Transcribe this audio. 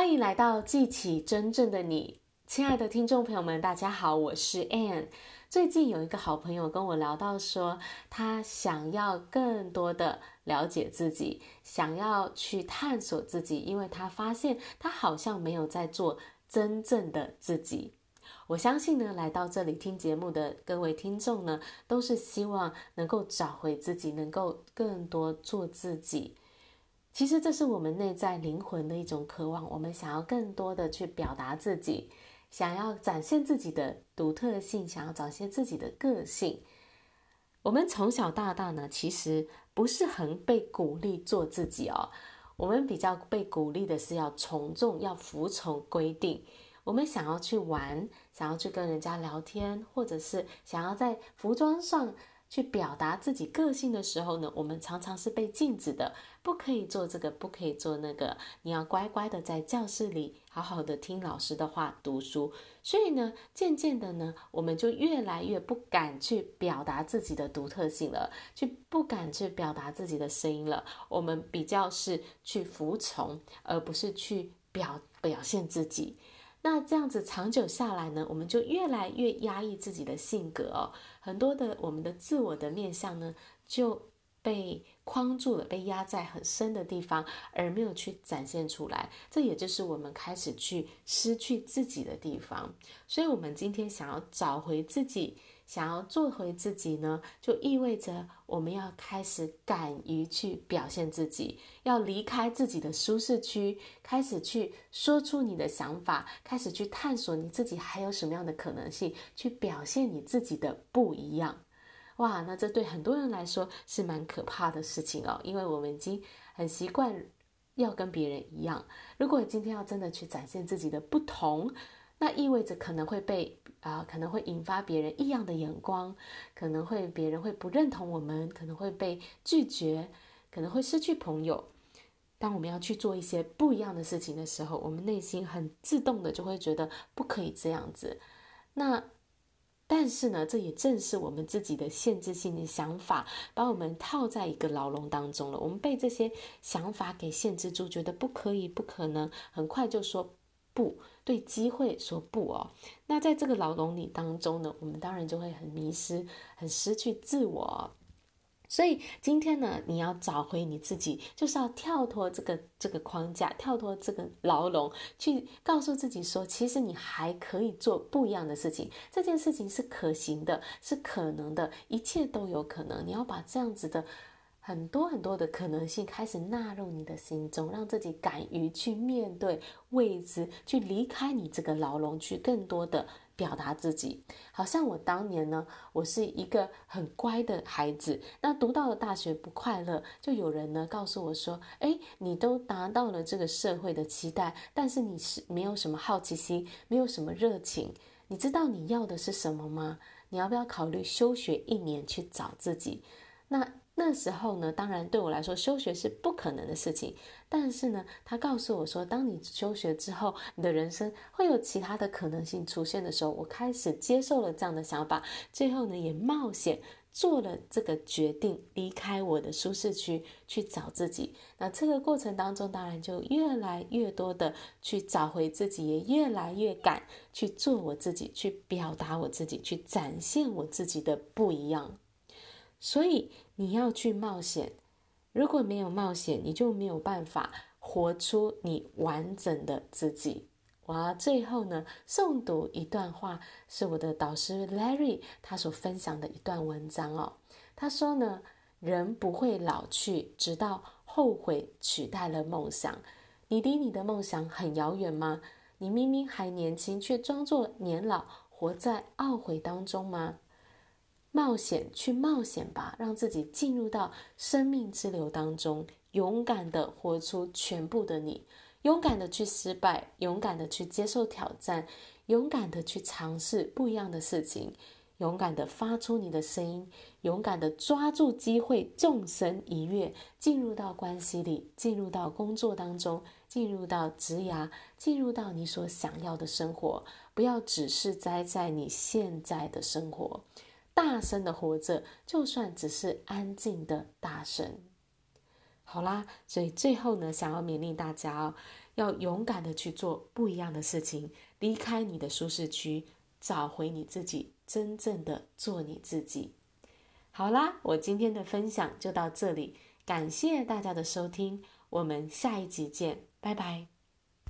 欢迎来到记起真正的你，亲爱的听众朋友们，大家好，我是 Anne。最近有一个好朋友跟我聊到说，他想要更多的了解自己，想要去探索自己，因为他发现他好像没有在做真正的自己。我相信呢，来到这里听节目的各位听众呢，都是希望能够找回自己，能够更多做自己。其实这是我们内在灵魂的一种渴望，我们想要更多的去表达自己，想要展现自己的独特性，想要展现自己的个性。我们从小到大呢，其实不是很被鼓励做自己哦。我们比较被鼓励的是要从众，要服从规定。我们想要去玩，想要去跟人家聊天，或者是想要在服装上。去表达自己个性的时候呢，我们常常是被禁止的，不可以做这个，不可以做那个。你要乖乖的在教室里好好的听老师的话，读书。所以呢，渐渐的呢，我们就越来越不敢去表达自己的独特性了，去不敢去表达自己的声音了。我们比较是去服从，而不是去表表现自己。那这样子长久下来呢，我们就越来越压抑自己的性格哦，很多的我们的自我的面相呢就被框住了，被压在很深的地方，而没有去展现出来。这也就是我们开始去失去自己的地方。所以，我们今天想要找回自己。想要做回自己呢，就意味着我们要开始敢于去表现自己，要离开自己的舒适区，开始去说出你的想法，开始去探索你自己还有什么样的可能性，去表现你自己的不一样。哇，那这对很多人来说是蛮可怕的事情哦，因为我们已经很习惯要跟别人一样。如果今天要真的去展现自己的不同，那意味着可能会被啊、可能会引发别人异样的眼光，可能会别人会不认同我们，可能会被拒绝，可能会失去朋友。当我们要去做一些不一样的事情的时候，我们内心很自动的就会觉得不可以这样子。那但是呢，这也正是我们自己的限制性的想法，把我们套在一个牢笼当中了。我们被这些想法给限制住，觉得不可以、不可能，很快就说。不，对机会说不哦，那在这个牢笼里当中呢，我们当然就会很迷失，很失去自我。所以今天呢，你要找回你自己，就是要跳脱这个这个框架，跳脱这个牢笼，去告诉自己说，其实你还可以做不一样的事情，这件事情是可行的，是可能的，一切都有可能。你要把这样子的。很多很多的可能性开始纳入你的心中，让自己敢于去面对未知，去离开你这个牢笼，去更多的表达自己。好像我当年呢，我是一个很乖的孩子，那读到了大学不快乐，就有人呢告诉我说：“诶，你都达到了这个社会的期待，但是你是没有什么好奇心，没有什么热情，你知道你要的是什么吗？你要不要考虑休学一年去找自己？”那。那时候呢，当然对我来说休学是不可能的事情。但是呢，他告诉我说，当你休学之后，你的人生会有其他的可能性出现的时候，我开始接受了这样的想法。最后呢，也冒险做了这个决定，离开我的舒适区去找自己。那这个过程当中，当然就越来越多的去找回自己，也越来越敢去做我自己，去表达我自己，去展现我自己的不一样。所以你要去冒险，如果没有冒险，你就没有办法活出你完整的自己。我要最后呢，诵读一段话，是我的导师 Larry 他所分享的一段文章哦。他说呢，人不会老去，直到后悔取代了梦想。你离你的梦想很遥远吗？你明明还年轻，却装作年老，活在懊悔当中吗？冒险，去冒险吧，让自己进入到生命之流当中，勇敢的活出全部的你，勇敢的去失败，勇敢的去接受挑战，勇敢的去尝试不一样的事情，勇敢的发出你的声音，勇敢的抓住机会，纵身一跃，进入到关系里，进入到工作当中，进入到职涯，进入到你所想要的生活，不要只是栽在你现在的生活。大声的活着，就算只是安静的大声。好啦，所以最后呢，想要勉励大家哦，要勇敢的去做不一样的事情，离开你的舒适区，找回你自己，真正的做你自己。好啦，我今天的分享就到这里，感谢大家的收听，我们下一集见，拜拜。